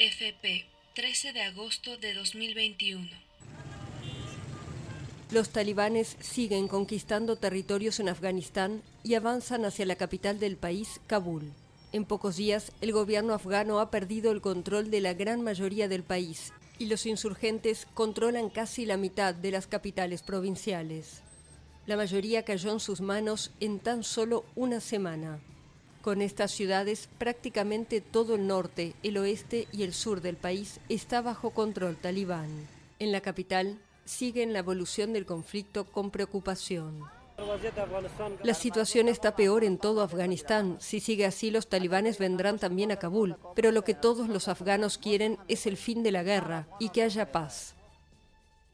AFP, 13 de agosto de 2021. Los talibanes siguen conquistando territorios en Afganistán y avanzan hacia la capital del país, Kabul. En pocos días, el gobierno afgano ha perdido el control de la gran mayoría del país y los insurgentes controlan casi la mitad de las capitales provinciales. La mayoría cayó en sus manos en tan solo una semana. Con estas ciudades, prácticamente todo el norte, el oeste y el sur del país está bajo control talibán. En la capital, siguen la evolución del conflicto con preocupación. La situación está peor en todo Afganistán. Si sigue así, los talibanes vendrán también a Kabul. Pero lo que todos los afganos quieren es el fin de la guerra y que haya paz.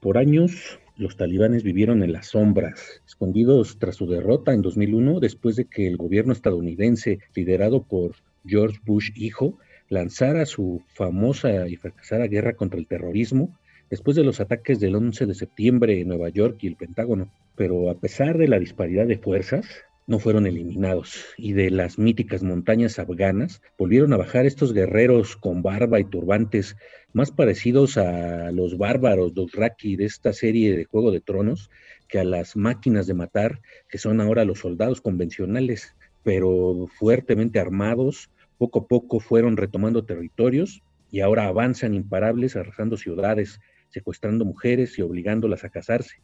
Por años, los talibanes vivieron en las sombras, escondidos tras su derrota en 2001, después de que el gobierno estadounidense, liderado por George Bush hijo, lanzara su famosa y fracasada guerra contra el terrorismo después de los ataques del 11 de septiembre en Nueva York y el Pentágono. Pero a pesar de la disparidad de fuerzas, no fueron eliminados y de las míticas montañas afganas volvieron a bajar estos guerreros con barba y turbantes más parecidos a los bárbaros Dothraki de esta serie de Juego de Tronos que a las máquinas de matar que son ahora los soldados convencionales, pero fuertemente armados, poco a poco fueron retomando territorios y ahora avanzan imparables arrasando ciudades, secuestrando mujeres y obligándolas a casarse,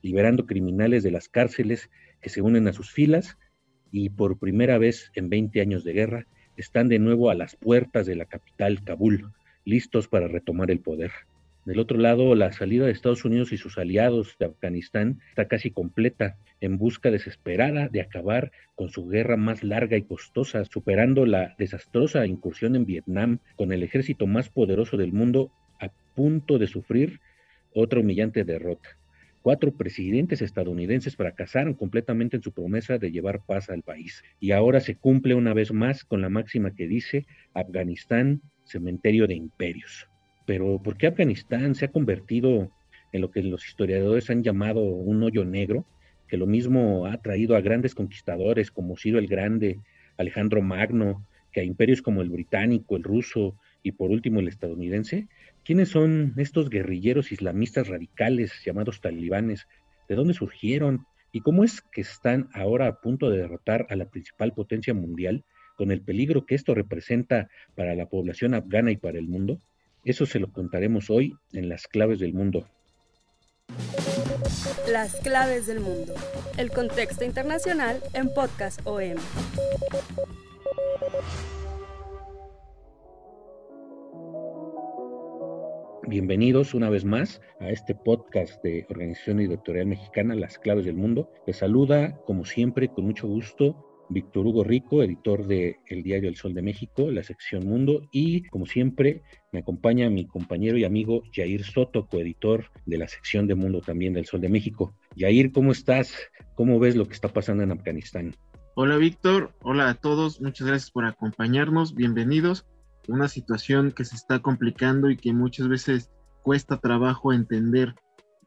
liberando criminales de las cárceles que se unen a sus filas y por primera vez en 20 años de guerra están de nuevo a las puertas de la capital, Kabul, listos para retomar el poder. Del otro lado, la salida de Estados Unidos y sus aliados de Afganistán está casi completa, en busca desesperada de acabar con su guerra más larga y costosa, superando la desastrosa incursión en Vietnam con el ejército más poderoso del mundo a punto de sufrir otra humillante derrota. Cuatro presidentes estadounidenses fracasaron completamente en su promesa de llevar paz al país. Y ahora se cumple una vez más con la máxima que dice Afganistán, cementerio de imperios. Pero ¿por qué Afganistán se ha convertido en lo que los historiadores han llamado un hoyo negro? Que lo mismo ha traído a grandes conquistadores como Ciro el Grande, Alejandro Magno, que a imperios como el británico, el ruso y por último el estadounidense, ¿Quiénes son estos guerrilleros islamistas radicales llamados talibanes? ¿De dónde surgieron? ¿Y cómo es que están ahora a punto de derrotar a la principal potencia mundial con el peligro que esto representa para la población afgana y para el mundo? Eso se lo contaremos hoy en Las Claves del Mundo. Las Claves del Mundo. El contexto internacional en Podcast OM. Bienvenidos una vez más a este podcast de Organización Editorial Mexicana, Las Claves del Mundo. Les saluda, como siempre, con mucho gusto, Víctor Hugo Rico, editor de El Diario El Sol de México, la sección Mundo, y como siempre, me acompaña mi compañero y amigo Jair Soto, coeditor de la sección de Mundo también del Sol de México. Jair, ¿cómo estás? ¿Cómo ves lo que está pasando en Afganistán? Hola Víctor, hola a todos, muchas gracias por acompañarnos, bienvenidos una situación que se está complicando y que muchas veces cuesta trabajo entender.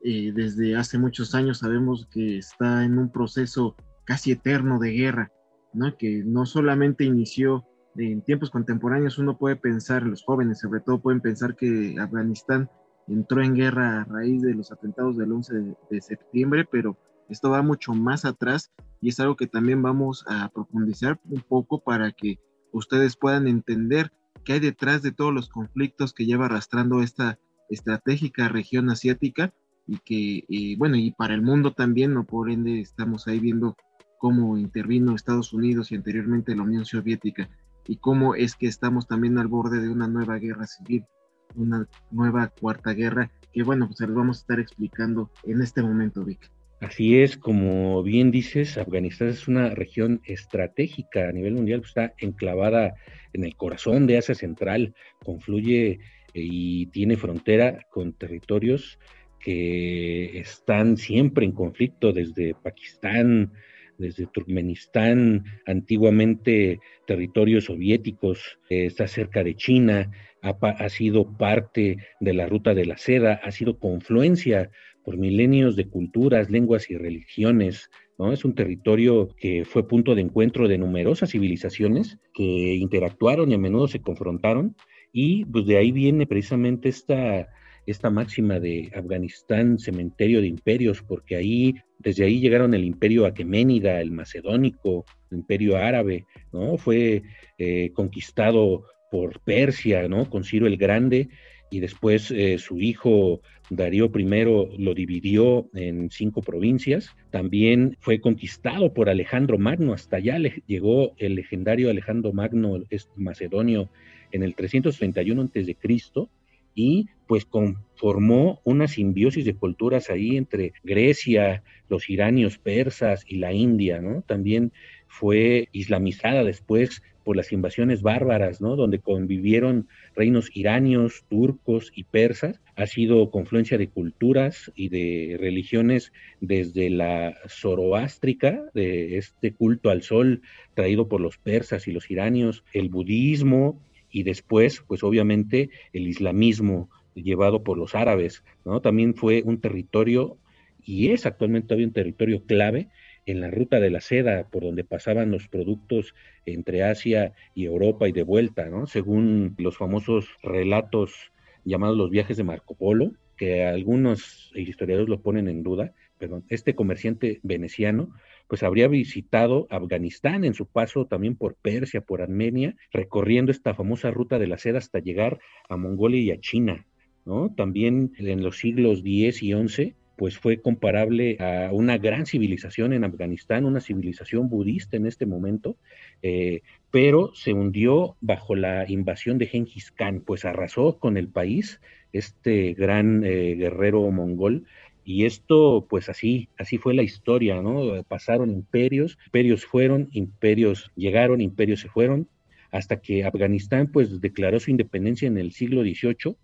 Eh, desde hace muchos años sabemos que está en un proceso casi eterno de guerra, ¿no? que no solamente inició en tiempos contemporáneos, uno puede pensar, los jóvenes sobre todo pueden pensar que Afganistán entró en guerra a raíz de los atentados del 11 de, septiembre, pero esto va mucho más atrás y es algo que también vamos a profundizar un poco para que ustedes puedan entender qué hay detrás de todos los conflictos que lleva arrastrando esta estratégica región asiática y que, bueno, y para el mundo también, no por ende estamos ahí viendo cómo intervino Estados Unidos y anteriormente la Unión Soviética y cómo es que estamos también al borde de una nueva guerra civil, una nueva cuarta guerra, que bueno, pues les vamos a estar explicando en este momento, Vic. Así es, como bien dices, Afganistán es una región estratégica a nivel mundial, está enclavada en el corazón de Asia Central, confluye eh, y tiene frontera con territorios que están siempre en conflicto desde Pakistán, desde Turkmenistán, antiguamente territorios soviéticos, eh, está cerca de China, ha, sido parte de la ruta de la seda, ha sido confluencia por milenios de culturas, lenguas y religiones. ¿no? Es un territorio que fue punto de encuentro de numerosas civilizaciones que interactuaron y a menudo se confrontaron. Y pues de ahí viene precisamente esta, esta máxima de Afganistán, cementerio de imperios, porque ahí, desde ahí llegaron el imperio aqueménida, el macedónico, el imperio árabe, ¿no? Fue eh, conquistado por Persia, ¿no? Con Ciro el Grande, y después eh, su hijo Darío I lo dividió en cinco provincias. También fue conquistado por Alejandro Magno, hasta allá llegó el legendario Alejandro Magno macedonio en el 331 a.C. y pues conformó una simbiosis de culturas ahí entre Grecia, los iranios persas y la India, ¿no? También fue islamizada después por las invasiones bárbaras, ¿no? Donde convivieron reinos iranios, turcos y persas. Ha sido confluencia de culturas y de religiones desde la zoroástrica, de este culto al sol traído por los persas y los iranios, el budismo y después, pues obviamente, el islamismo llevado por los árabes, ¿no? También fue un territorio y es actualmente todavía un territorio clave en la ruta de la seda por donde pasaban los productos entre Asia y Europa y de vuelta, ¿no? Según los famosos relatos llamados los viajes de Marco Polo, que algunos historiadores lo ponen en duda, pero este comerciante veneciano pues habría visitado Afganistán en su paso también por Persia, por Armenia, recorriendo esta famosa ruta de la seda hasta llegar a Mongolia y a China. También en los siglos X y XI pues fue comparable a una gran civilización en Afganistán, una civilización budista en este momento, eh, pero se hundió bajo la invasión de Genghis Khan, pues arrasó con el país este gran eh, guerrero mongol. Y esto, pues así, así fue la historia, ¿no? Pasaron imperios, imperios fueron, imperios llegaron, imperios se fueron, hasta que Afganistán, pues declaró su independencia en el siglo XVIII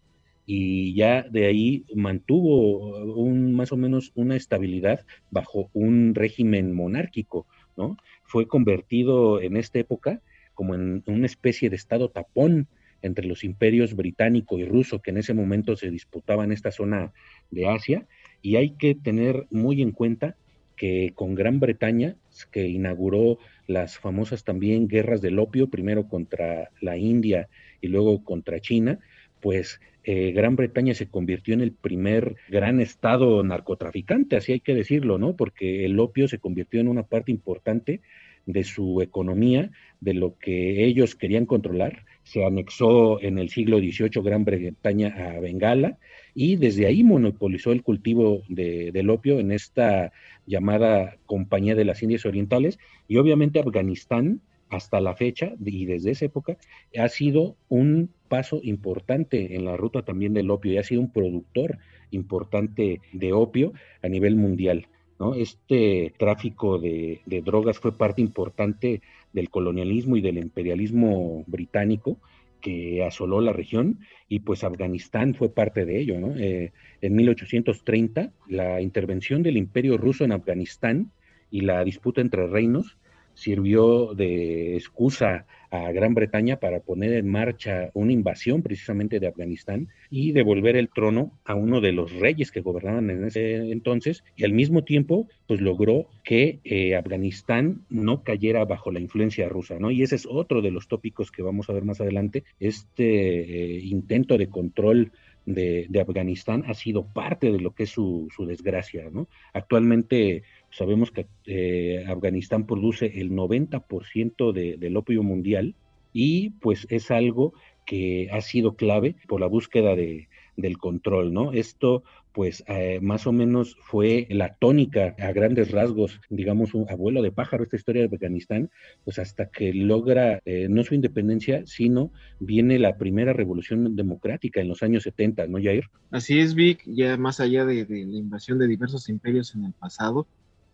y ya de ahí mantuvo un, más o menos una estabilidad bajo un régimen monárquico, ¿no? Fue convertido en esta época como en una especie de estado tapón entre los imperios británico y ruso que en ese momento se disputaban esta zona de Asia y hay que tener muy en cuenta que con Gran Bretaña, que inauguró las famosas también guerras del opio, primero contra la India y luego contra China, pues eh, Gran Bretaña se convirtió en el primer gran estado narcotraficante, así hay que decirlo, ¿no? Porque el opio se convirtió en una parte importante de su economía, de lo que ellos querían controlar. Se anexó en el siglo XVIII Gran Bretaña a Bengala y desde ahí monopolizó el cultivo de, del opio en esta llamada Compañía de las Indias Orientales y obviamente Afganistán hasta la fecha y desde esa época ha sido un paso importante en la ruta también del opio y ha sido un productor importante de opio a nivel mundial. ¿No? Este tráfico de, drogas fue parte importante del colonialismo y del imperialismo británico que asoló la región y pues Afganistán fue parte de ello. Eh, en 1830 la intervención del imperio ruso en Afganistán y la disputa entre reinos sirvió de excusa a Gran Bretaña para poner en marcha una invasión precisamente de Afganistán y devolver el trono a uno de los reyes que gobernaban en ese entonces y al mismo tiempo pues logró que eh, Afganistán no cayera bajo la influencia rusa, ¿no? Y ese es otro de los tópicos que vamos a ver más adelante, este eh, intento de control de, Afganistán ha sido parte de lo que es su, su desgracia, ¿no? Actualmente Sabemos que eh, Afganistán produce el 90% de, del opio mundial y pues es algo que ha sido clave por la búsqueda de, del control, ¿no? Esto pues eh, más o menos fue la tónica a grandes rasgos, digamos, un abuelo de pájaro, esta historia de Afganistán, pues hasta que logra eh, no su independencia, sino viene la primera revolución democrática en los años 70, ¿no, Jair? Así es, Vic, ya más allá de, de la invasión de diversos imperios en el pasado,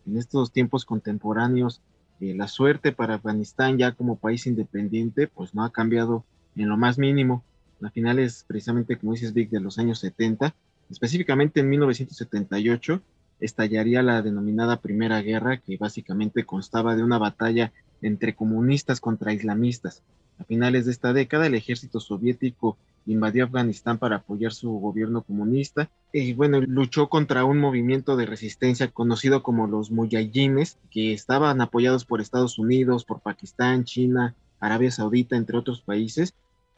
en estos tiempos contemporáneos, eh, la suerte para Afganistán ya como país independiente, pues no ha cambiado en lo más mínimo. A finales, precisamente como dices, Vic, de los años 70, Específicamente en 1978 estallaría la denominada Primera Guerra, que básicamente constaba de una batalla entre comunistas contra islamistas. A finales de esta década, el ejército soviético invadió Afganistán para apoyar su gobierno comunista y bueno, luchó contra un movimiento de resistencia conocido como los muyahidines, que estaban apoyados por Estados Unidos, por Pakistán, China, Arabia Saudita, entre otros países,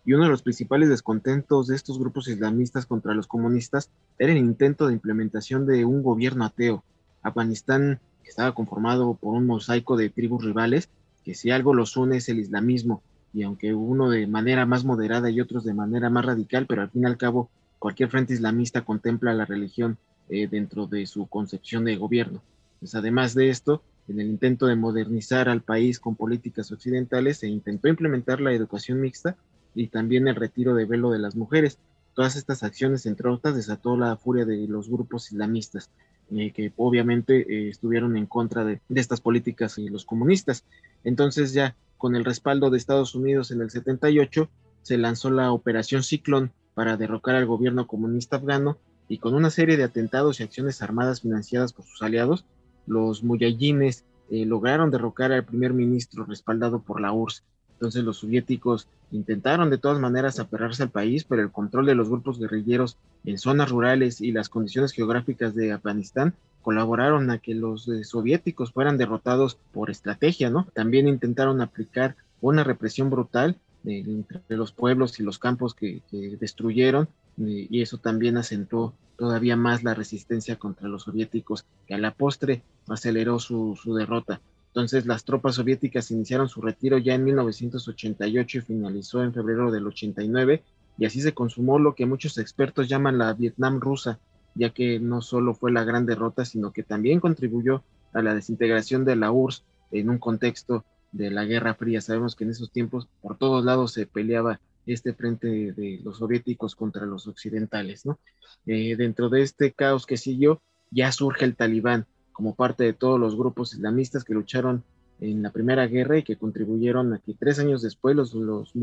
y uno de los principales descontentos de estos grupos islamistas contra los comunistas era el intento de implementación de un gobierno ateo. Afganistán estaba conformado por un mosaico de tribus rivales, que si algo los une es el islamismo, y aunque uno de manera más moderada y otros de manera más radical, pero al fin y al cabo cualquier frente islamista contempla la religión eh, dentro de su concepción de gobierno. Pues además de esto, en el intento de modernizar al país con políticas occidentales, se intentó implementar la educación mixta y también el retiro de velo de las mujeres. Todas estas acciones, entre otras, desató la furia de los grupos islamistas, eh, que obviamente eh, estuvieron en contra de, de, estas políticas y los comunistas. Entonces ya con el respaldo de Estados Unidos en el 78, se lanzó la Operación Ciclón para derrocar al gobierno comunista afgano y con una serie de atentados y acciones armadas financiadas por sus aliados, los muyallines eh, lograron derrocar al primer ministro respaldado por la URSS entonces los soviéticos intentaron de todas maneras aferrarse al país, pero el control de los grupos guerrilleros en zonas rurales y las condiciones geográficas de Afganistán colaboraron a que los eh, soviéticos fueran derrotados por estrategia, ¿no? También intentaron aplicar una represión brutal entre los pueblos y los campos que, destruyeron eh, y eso también acentuó todavía más la resistencia contra los soviéticos, que a la postre aceleró su derrota. Entonces las tropas soviéticas iniciaron su retiro ya en 1988 y finalizó en febrero del 89 y así se consumó lo que muchos expertos llaman la Vietnam rusa, ya que no solo fue la gran derrota, sino que también contribuyó a la desintegración de la URSS en un contexto de la Guerra Fría. Sabemos que en esos tiempos por todos lados se peleaba este frente de los soviéticos contra los occidentales. ¿no? Eh, dentro de este caos que siguió, ya surge el talibán, como parte de todos los grupos islamistas que lucharon en la Primera Guerra y que contribuyeron a que tres años después los, los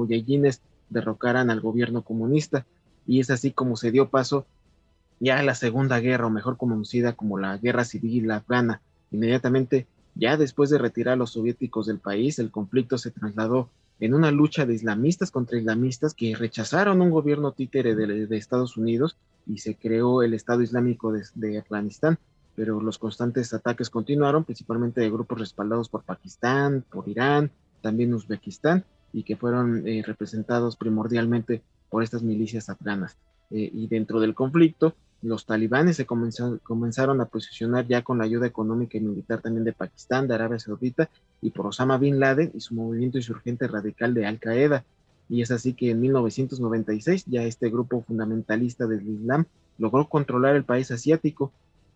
derrocaran al gobierno comunista. Y es así como se dio paso ya la Segunda Guerra, o mejor conocida como la Guerra Civil Afgana. Inmediatamente, ya después de retirar a los soviéticos del país, el conflicto se trasladó en una lucha de islamistas contra islamistas que rechazaron un gobierno títere de, Estados Unidos y se creó el Estado Islámico de Afganistán pero los constantes ataques continuaron, principalmente de grupos respaldados por Pakistán, por Irán, también Uzbekistán, y que fueron eh, representados primordialmente por estas milicias afganas. Eh, y dentro del conflicto, los talibanes se comenzaron a posicionar ya con la ayuda económica y militar también de Pakistán, de Arabia Saudita y por Osama Bin Laden y su movimiento insurgente radical de Al Qaeda. Y es así que en 1996 ya este grupo fundamentalista del Islam logró controlar el país asiático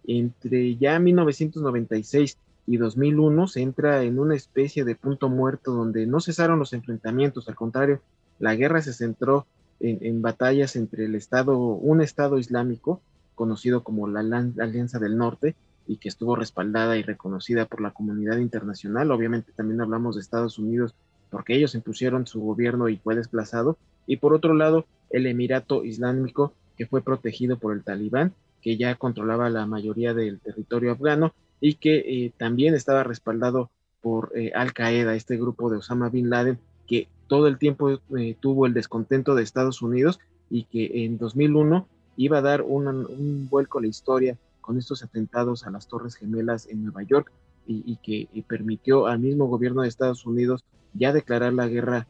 entre ya 1996 y 2001 se entra en una especie de punto muerto donde no cesaron los enfrentamientos, al contrario, la guerra se centró en, batallas entre el Estado, un Estado islámico, conocido como la, Alianza del Norte, y que estuvo respaldada y reconocida por la comunidad internacional. Obviamente también hablamos de Estados Unidos porque ellos impusieron su gobierno y fue desplazado. Y por otro lado, el Emirato Islámico, que fue protegido por el talibán que ya controlaba la mayoría del territorio afgano y que eh, también estaba respaldado por eh, Al Qaeda, este grupo de Osama Bin Laden, que todo el tiempo eh, tuvo el descontento de Estados Unidos y que en 2001 iba a dar un vuelco a la historia con estos atentados a las Torres Gemelas en Nueva York y, que permitió al mismo gobierno de Estados Unidos ya declarar la guerra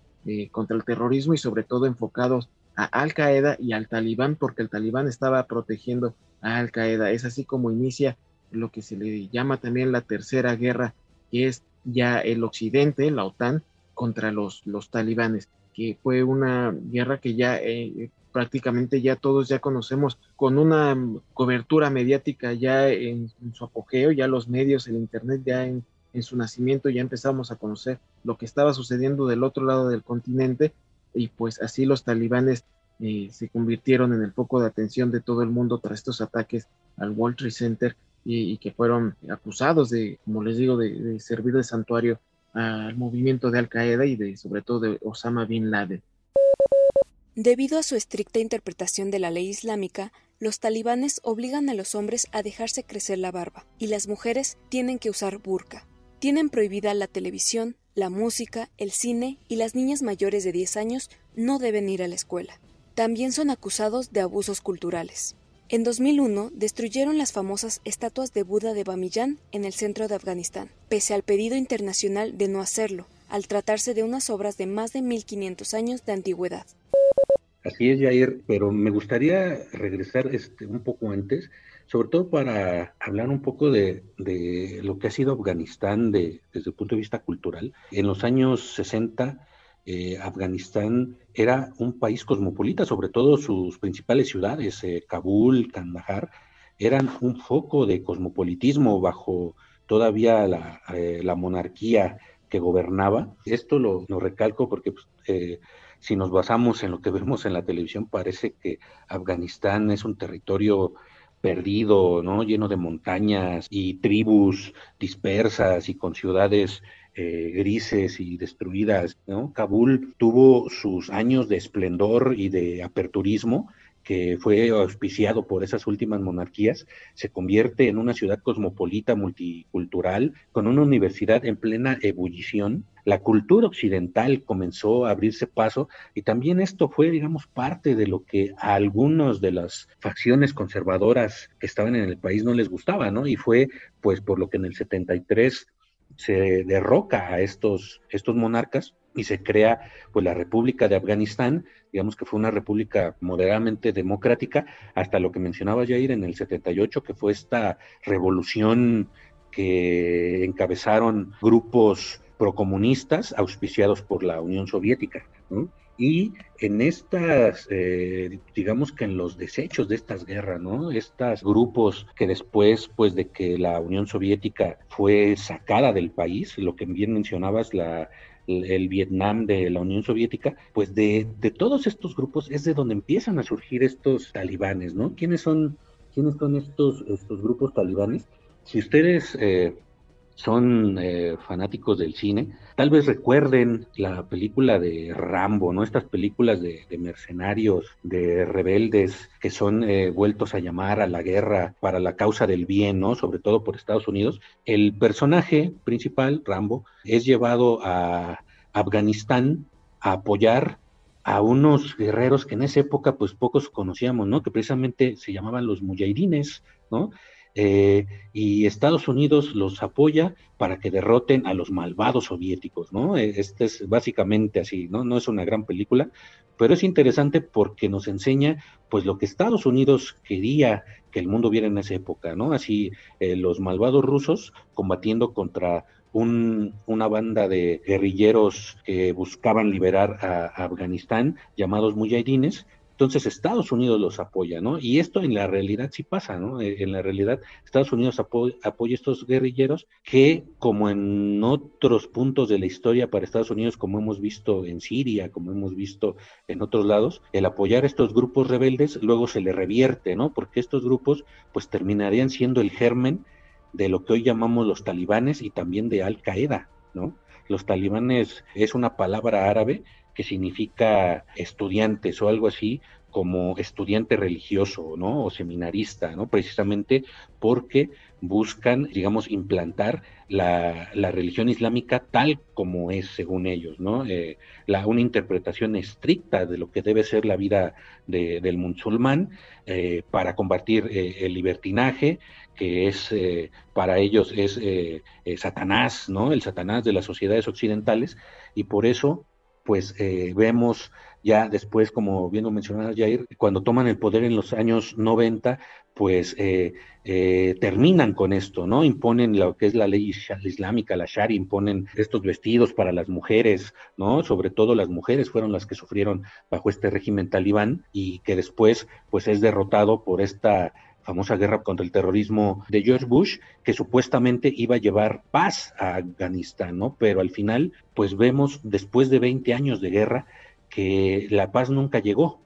contra el terrorismo y sobre todo enfocados a Al Qaeda y al Talibán, porque el Talibán estaba protegiendo al Qaeda. Es así como inicia lo que se le llama también la tercera guerra, que es ya el occidente, la OTAN, contra los, los talibanes, que fue una guerra que ya eh, prácticamente ya todos ya conocemos, con una cobertura mediática ya en, su apogeo, ya los medios, el Internet ya en, su nacimiento, ya empezamos a conocer lo que estaba sucediendo del otro lado del continente y pues así los talibanes eh, se convirtieron en el foco de atención de todo el mundo tras estos ataques al World Trade Center y, que fueron acusados de, como les digo, de, de servir de santuario al movimiento de Al Qaeda y de sobre todo de Osama bin Laden. Debido a su estricta interpretación de la ley islámica, los talibanes obligan a los hombres a dejarse crecer la barba y las mujeres tienen que usar burka. Tienen prohibida la televisión, la música, el cine y las niñas mayores de 10 años no deben ir a la escuela. También son acusados de abusos culturales. En 2001 destruyeron las famosas estatuas de Buda de Bamiyan en el centro de Afganistán, pese al pedido internacional de no hacerlo, al tratarse de unas obras de más de 1500 años de antigüedad. Así es, Jair, pero me gustaría regresar este, un poco antes, sobre todo para hablar un poco de, lo que ha sido Afganistán desde el punto de vista cultural. En los años 60, eh, Afganistán era un país cosmopolita, sobre todo sus principales ciudades, eh, Kabul, Kandahar, eran un foco de cosmopolitismo bajo todavía la, eh, monarquía que gobernaba. Esto lo, recalco porque pues, si nos basamos en lo que vemos en la televisión, parece que Afganistán es un territorio perdido, ¿no? Lleno de montañas y tribus dispersas y con ciudades eh, grises y destruidas. ¿no? Kabul tuvo sus años de esplendor y de aperturismo, que fue auspiciado por esas últimas monarquías, se convierte en una ciudad cosmopolita, multicultural, con una universidad en plena ebullición. La cultura occidental comenzó a abrirse paso y también esto fue, digamos, parte de lo que a algunos de las facciones conservadoras que estaban en el país no les gustaba, ¿no? Y fue, pues, por lo que en el 73 se derroca a estos, estos monarcas y se crea pues la República de Afganistán, digamos que fue una república moderadamente democrática, hasta lo que mencionaba Jair en el 78, que fue esta revolución que encabezaron grupos procomunistas auspiciados por la Unión Soviética. ¿no? y en estas, eh, digamos que en los desechos de estas guerras, ¿no? Estos grupos que después, pues de que la Unión Soviética fue sacada del país, lo que bien mencionabas, la, el Vietnam de la Unión Soviética, pues de, de, todos estos grupos es de donde empiezan a surgir estos talibanes, ¿no? ¿Quiénes son, quiénes son estos, estos grupos talibanes? Si ustedes eh, son eh, fanáticos del cine, tal vez recuerden la película de Rambo, ¿no? Estas películas de, mercenarios, de rebeldes que son eh, vueltos a llamar a la guerra para la causa del bien, ¿no? Sobre todo por Estados Unidos. El personaje principal, Rambo, es llevado a Afganistán a apoyar a unos guerreros que en esa época pues pocos conocíamos, ¿no? Que precisamente se llamaban los mujahidines, ¿no? Eh, y Estados Unidos los apoya para que derroten a los malvados soviéticos, ¿no? Eh, este es básicamente así, ¿no? No es una gran película, pero es interesante porque nos enseña, pues, lo que Estados Unidos quería que el mundo viera en esa época, ¿no? Así, eh, los malvados rusos combatiendo contra una banda de guerrilleros que buscaban liberar a, a Afganistán, llamados mujahidines, entonces Estados Unidos los apoya, ¿no? Y esto en la realidad sí pasa, ¿no? Eh, en la realidad Estados Unidos apoya, apoya estos guerrilleros que, como en otros puntos de la historia para Estados Unidos, como hemos visto en Siria, como hemos visto en otros lados, el apoyar a estos grupos rebeldes luego se le revierte, ¿no? Porque estos grupos pues terminarían siendo el germen de lo que hoy llamamos los talibanes y también de Al Qaeda, ¿no? Los talibanes es una palabra árabe que significa estudiantes o algo así, como estudiante religioso, ¿no? O seminarista, ¿no? Precisamente porque buscan, digamos, implantar la, religión islámica tal como es, según ellos, ¿no? Eh, la, una interpretación estricta de lo que debe ser la vida del musulmán eh, para combatir eh, el libertinaje, que es, para ellos es Satanás, ¿no? El Satanás de las sociedades occidentales, y por eso pues eh, vemos ya después, como bien lo mencionaba Jair, cuando toman el poder en los años 90, pues eh, eh, terminan con esto, ¿no? Imponen lo que es la ley islámica, la Shari, imponen estos vestidos para las mujeres, ¿no? Sobre todo las mujeres fueron las que sufrieron bajo este régimen talibán y que después, pues es derrotado por esta famosa guerra contra el terrorismo de George Bush, que supuestamente iba a llevar paz a Afganistán, ¿no? Pero al final, pues vemos después de 20 años de guerra que la paz nunca llegó,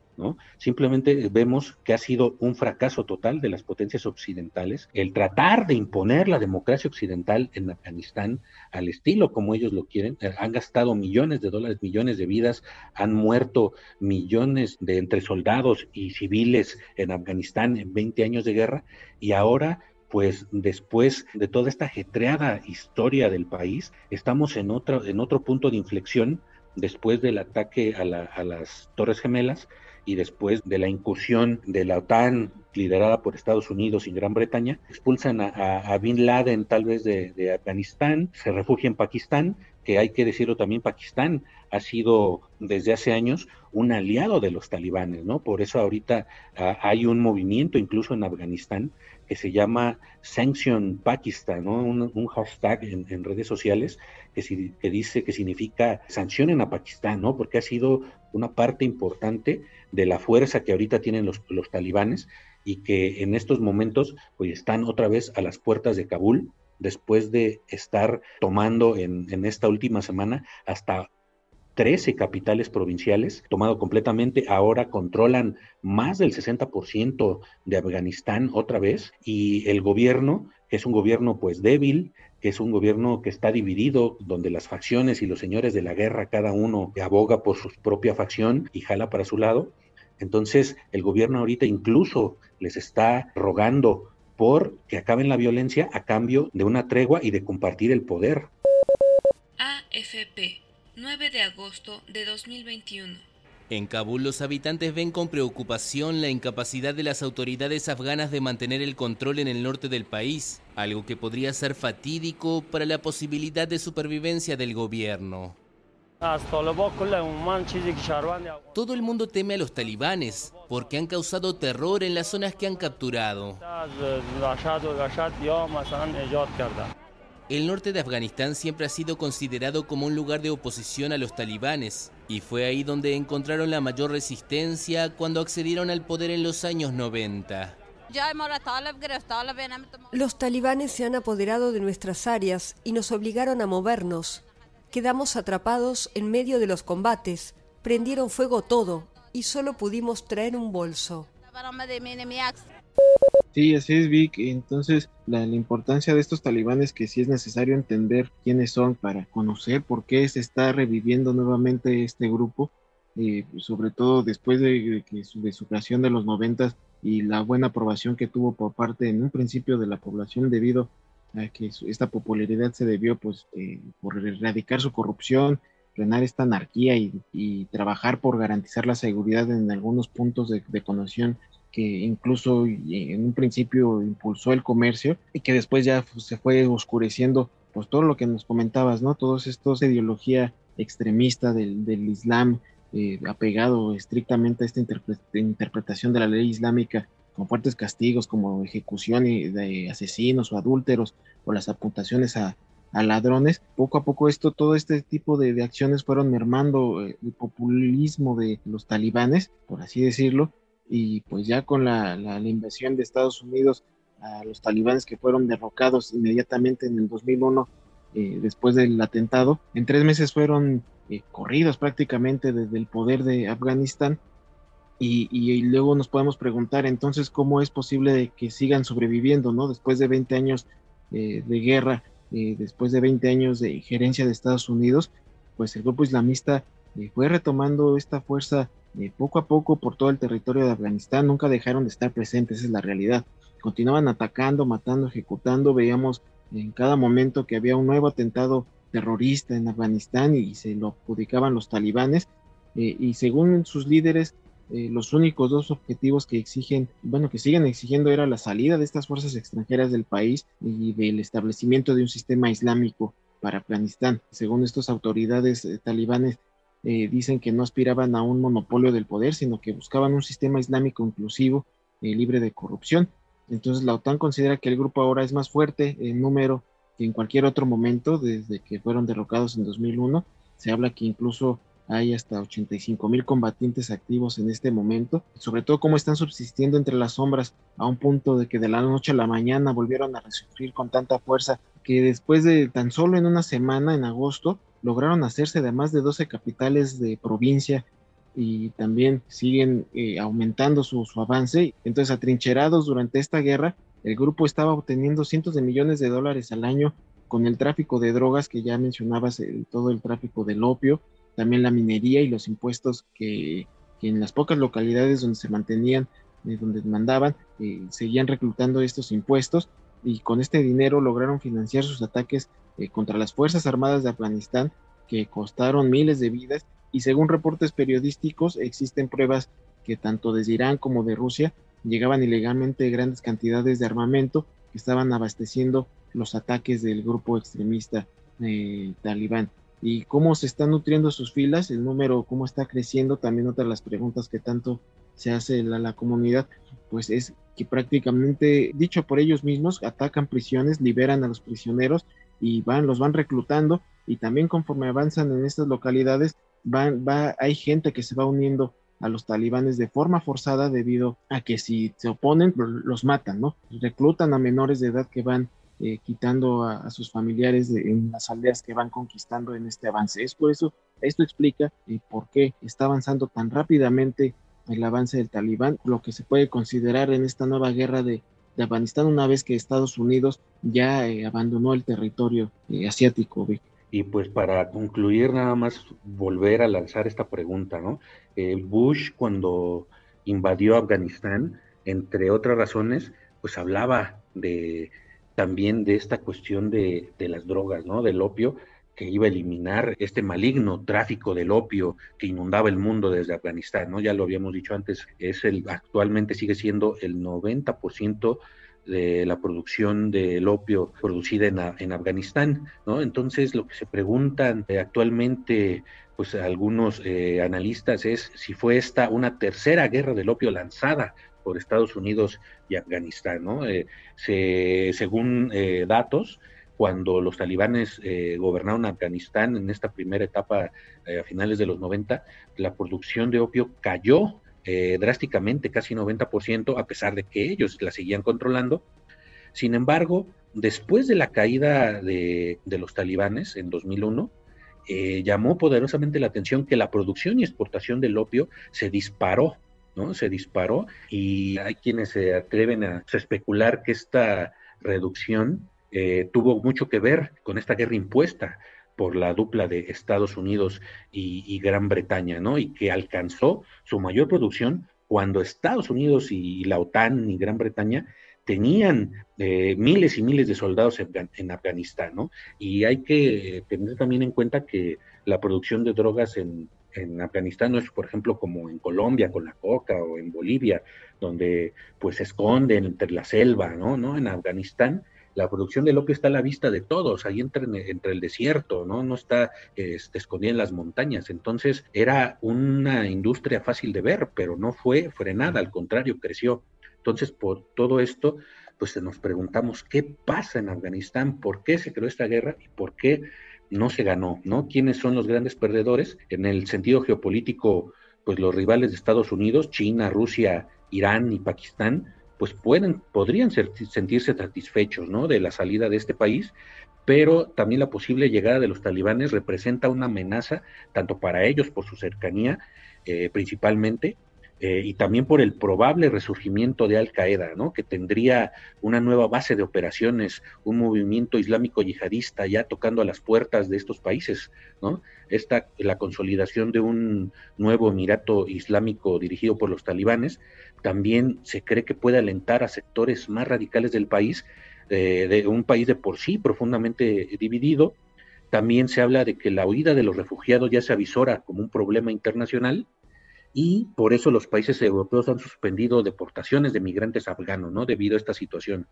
Simplemente vemos que ha sido un fracaso total de las potencias occidentales el tratar de imponer la democracia occidental en Afganistán al estilo como ellos lo quieren. Eh, han gastado millones de dólares, millones de vidas, han muerto millones de entre soldados y civiles en Afganistán en 20 años de guerra y ahora pues después de toda esta ajetreada historia del país, estamos en otro, en otro punto de inflexión después del ataque a, las Torres Gemelas y después de la incursión de la OTAN liderada por Estados Unidos y Gran Bretaña, expulsan a, Bin Laden tal vez de, Afganistán, se refugia en Pakistán, que hay que decirlo también, Pakistán ha sido desde hace años un aliado de los talibanes, ¿no? Por eso ahorita ah, hay un movimiento incluso en Afganistán que se llama Sanction Pakistan, ¿no? un, hashtag en, redes sociales que, que, dice que significa sancionen a Pakistán, ¿no? porque ha sido una parte importante de la fuerza que ahorita tienen los, talibanes y que en estos momentos pues están otra vez a las puertas de Kabul después de estar tomando en, en esta última semana hasta 13 capitales provinciales, tomado completamente, ahora controlan más del 60% de Afganistán otra vez y el gobierno, que es un gobierno pues débil, es un gobierno que está dividido, donde las facciones y los señores de la guerra, cada uno aboga por su propia facción y jala para su lado. Entonces, el gobierno ahorita incluso les está rogando por que acaben la violencia a cambio de una tregua y de compartir el poder. AFP, 9 de agosto de 2021. En Kabul los habitantes ven con preocupación la incapacidad de las autoridades afganas de mantener el control en el norte del país, algo que podría ser fatídico para la posibilidad de supervivencia del gobierno. Todo el mundo teme a los talibanes porque han causado terror en las zonas que han capturado. El norte de Afganistán siempre ha sido considerado como un lugar de oposición a los talibanes, y fue ahí donde encontraron la mayor resistencia cuando accedieron al poder en los años 90. Los talibanes se han apoderado de nuestras áreas y nos obligaron a movernos. Quedamos atrapados en medio de los combates, prendieron fuego todo y solo pudimos traer un bolso. Sí, así es, Vic. Entonces, la, importancia de estos talibanes que sí es necesario entender quiénes son para conocer por qué se está reviviendo nuevamente este grupo, eh, sobre todo después de, su, de su creación de los noventas y la buena aprobación que tuvo por parte en un principio de la población debido a que esta popularidad se debió pues eh, por erradicar su corrupción, frenar esta anarquía y, trabajar por garantizar la seguridad en algunos puntos de, de que incluso en un principio impulsó el comercio y que después ya se fue oscureciendo, pues todo lo que nos comentabas, ¿no? Todos estos ideología extremista del, Islam, eh, apegado estrictamente a esta interpretación de la ley islámica, con fuertes castigos como ejecución de asesinos o adúlteros, o las apuntaciones a, ladrones, poco a poco esto, todo este tipo de, acciones fueron mermando eh, el populismo de los talibanes, por así decirlo, y pues ya con la, la, invasión de Estados Unidos a los talibanes que fueron derrocados inmediatamente en el 2001 eh, después del atentado, en tres meses fueron eh, corridos prácticamente desde el poder de Afganistán y, y, luego nos podemos preguntar entonces cómo es posible que sigan sobreviviendo, ¿no? Después de 20 años eh, de guerra, después de 20 años de gerencia de Estados Unidos, pues el grupo islamista fue retomando esta fuerza eh, poco a poco por todo el territorio de Afganistán, nunca dejaron de estar presentes, esa es la realidad. Continuaban atacando, matando, ejecutando, veíamos en cada momento que había un nuevo atentado terrorista en Afganistán y se lo adjudicaban los talibanes eh, y según sus líderes eh, los únicos dos objetivos que exigen, bueno, que siguen exigiendo era la salida de estas fuerzas extranjeras del país y del establecimiento de un sistema islámico para Afganistán. Según estas autoridades talibanes, eh, dicen que no aspiraban a un monopolio del poder, sino que buscaban un sistema islámico inclusivo y libre de corrupción. Entonces la OTAN considera que el grupo ahora es más fuerte en número que en cualquier otro momento desde que fueron derrocados en 2001. Se habla que incluso hay hasta 85 mil combatientes activos en este momento, sobre todo cómo están subsistiendo entre las sombras a un punto de que de la noche a la mañana volvieron a resurgir con tanta fuerza que después de tan solo en una semana, en agosto, lograron hacerse de más de 12 capitales de provincia y también siguen eh, aumentando su, avance. Entonces, atrincherados durante esta guerra, el grupo estaba obteniendo cientos de millones de dólares al año con el tráfico de drogas que ya mencionabas, todo el tráfico del opio, también la minería y los impuestos que, en las pocas localidades donde se mantenían, eh, donde mandaban, eh, seguían reclutando estos impuestos y con este dinero lograron financiar sus ataques eh, contra las Fuerzas Armadas de Afganistán que costaron miles de vidas y según reportes periodísticos existen pruebas que tanto desde Irán como de Rusia llegaban ilegalmente grandes cantidades de armamento que estaban abasteciendo los ataques del grupo extremista talibán. Y cómo se están nutriendo sus filas, el número, cómo está creciendo, también otra de las preguntas que tanto se hace la, la comunidad, pues es que prácticamente, dicho por ellos mismos, atacan prisiones, liberan a los prisioneros y van, los van reclutando y también conforme avanzan en estas localidades, van, va, hay gente que se va uniendo a los talibanes de forma forzada debido a que si se oponen, los matan, ¿no? Reclutan a menores de edad que van eh, quitando a, sus familiares en las aldeas que van conquistando en este avance. Es por eso, esto explica eh, por qué está avanzando tan rápidamente el avance del talibán, lo que se puede considerar en esta nueva guerra de, Afganistán una vez que Estados Unidos ya eh, abandonó el territorio asiático. Y pues para concluir, nada más volver a lanzar esta pregunta, ¿no? Bush cuando invadió Afganistán, entre otras razones, pues hablaba de también de esta cuestión de, las drogas, ¿no? Del opio, que iba a eliminar este maligno tráfico del opio que inundaba el mundo desde Afganistán, ¿no? Ya lo habíamos dicho antes, es el actualmente sigue siendo el 90% de la producción del opio producida en, en, Afganistán, ¿no? Entonces lo que se preguntan actualmente pues algunos eh, analistas es si fue esta una tercera guerra del opio lanzada por Estados Unidos y Afganistán. ¿no? Eh, según eh, datos, cuando los talibanes eh, gobernaron Afganistán en esta primera etapa a finales de los 90, la producción de opio cayó drásticamente, casi 90%, a pesar de que ellos la seguían controlando. Sin embargo, después de la caída de, de los talibanes en 2001, llamó poderosamente la atención que la producción y exportación del opio se disparó ¿no? Se disparó y hay quienes se atreven a especular que esta reducción eh, tuvo mucho que ver con esta guerra impuesta por la dupla de Estados Unidos y, Gran Bretaña, ¿no? Y que alcanzó su mayor producción cuando Estados Unidos y la OTAN y Gran Bretaña tenían eh, miles y miles de soldados en, Afganistán, ¿no? Y hay que tener también en cuenta que la producción de drogas en, en Afganistán no es, por ejemplo, como en Colombia con la coca o en Bolivia, donde pues se esconden entre la selva, ¿no? ¿no? En Afganistán la producción del opio está a la vista de todos, ahí entre, entre el desierto, ¿no? No está este, escondida en las montañas. Entonces era una industria fácil de ver, pero no fue frenada, al contrario, creció. Entonces, por todo esto, pues nos preguntamos qué pasa en Afganistán, por qué se creó esta guerra y por qué no se ganó, ¿no? ¿Quiénes son los grandes perdedores? En el sentido geopolítico, pues los rivales de Estados Unidos, China, Rusia, Irán y Pakistán, pues pueden, podrían sentirse satisfechos, ¿no? De la salida de este país, pero también la posible llegada de los talibanes representa una amenaza tanto para ellos por su cercanía, eh, principalmente, eh, y también por el probable resurgimiento de Al Qaeda, ¿no? que tendría una nueva base de operaciones, un movimiento islámico yihadista ya tocando a las puertas de estos países, ¿no? Esta, la consolidación de un nuevo emirato islámico dirigido por los talibanes, también se cree que puede alentar a sectores más radicales del país, eh, de un país de por sí profundamente dividido. También se habla de que la huida de los refugiados ya se avisora como un problema internacional, y por eso los países europeos han suspendido deportaciones de migrantes afganos, ¿no? Debido a esta situación.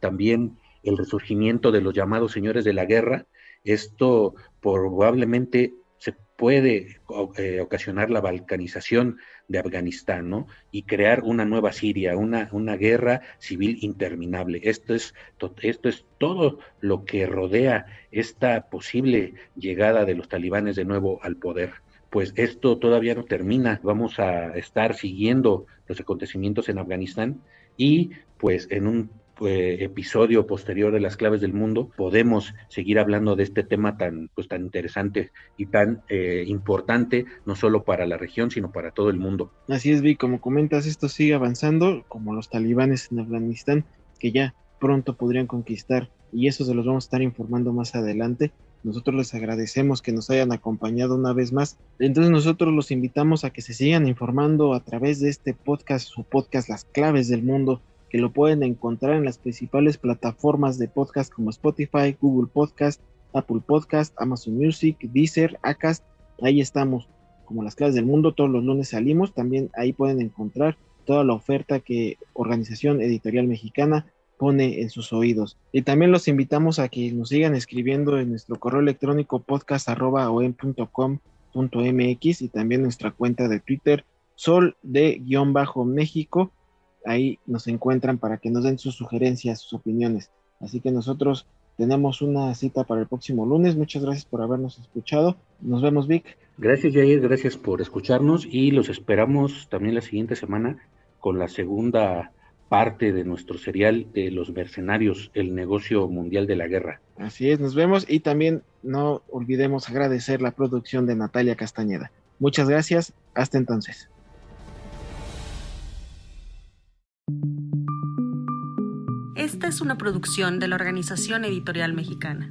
También el resurgimiento de los llamados señores de la guerra, esto probablemente se puede eh, ocasionar la balcanización de Afganistán, ¿no? Y crear una nueva Siria, una, una guerra civil interminable. Esto es, esto es todo lo que rodea esta posible llegada de los talibanes de nuevo al poder. Pues esto todavía no termina. Vamos a estar siguiendo los acontecimientos en Afganistán y pues en un eh, episodio posterior de las claves del mundo podemos seguir hablando de este tema tan pues tan interesante y tan eh, importante no solo para la región sino para todo el mundo así es vi como comentas esto sigue avanzando como los talibanes en Afganistán que ya pronto podrían conquistar y eso se los vamos a estar informando más adelante nosotros les agradecemos que nos hayan acompañado una vez más. Entonces nosotros los invitamos a que se sigan informando a través de este podcast, su podcast Las Claves del Mundo, que lo pueden encontrar en las principales plataformas de podcast como Spotify, Google Podcast, Apple Podcast, Amazon Music, Deezer, Acast. Ahí estamos, como las claves del mundo, todos los lunes salimos. También ahí pueden encontrar toda la oferta que Organización Editorial Mexicana pone en sus oídos. Y también los invitamos a que nos sigan escribiendo en nuestro correo electrónico podcast.com.mx y también nuestra cuenta de Twitter sol de guion bajo México ahí nos encuentran para que nos den sus sugerencias, sus opiniones. Así que nosotros tenemos una cita para el próximo lunes. Muchas gracias por habernos escuchado. Nos vemos, Vic. Gracias, Jair. Gracias por escucharnos y los esperamos también la siguiente semana con la segunda parte de nuestro serial de los mercenarios, el negocio mundial de la guerra. Así es, nos vemos y también no olvidemos agradecer la producción de Natalia Castañeda. Muchas gracias, hasta entonces. Esta es una producción de la Organización Editorial Mexicana.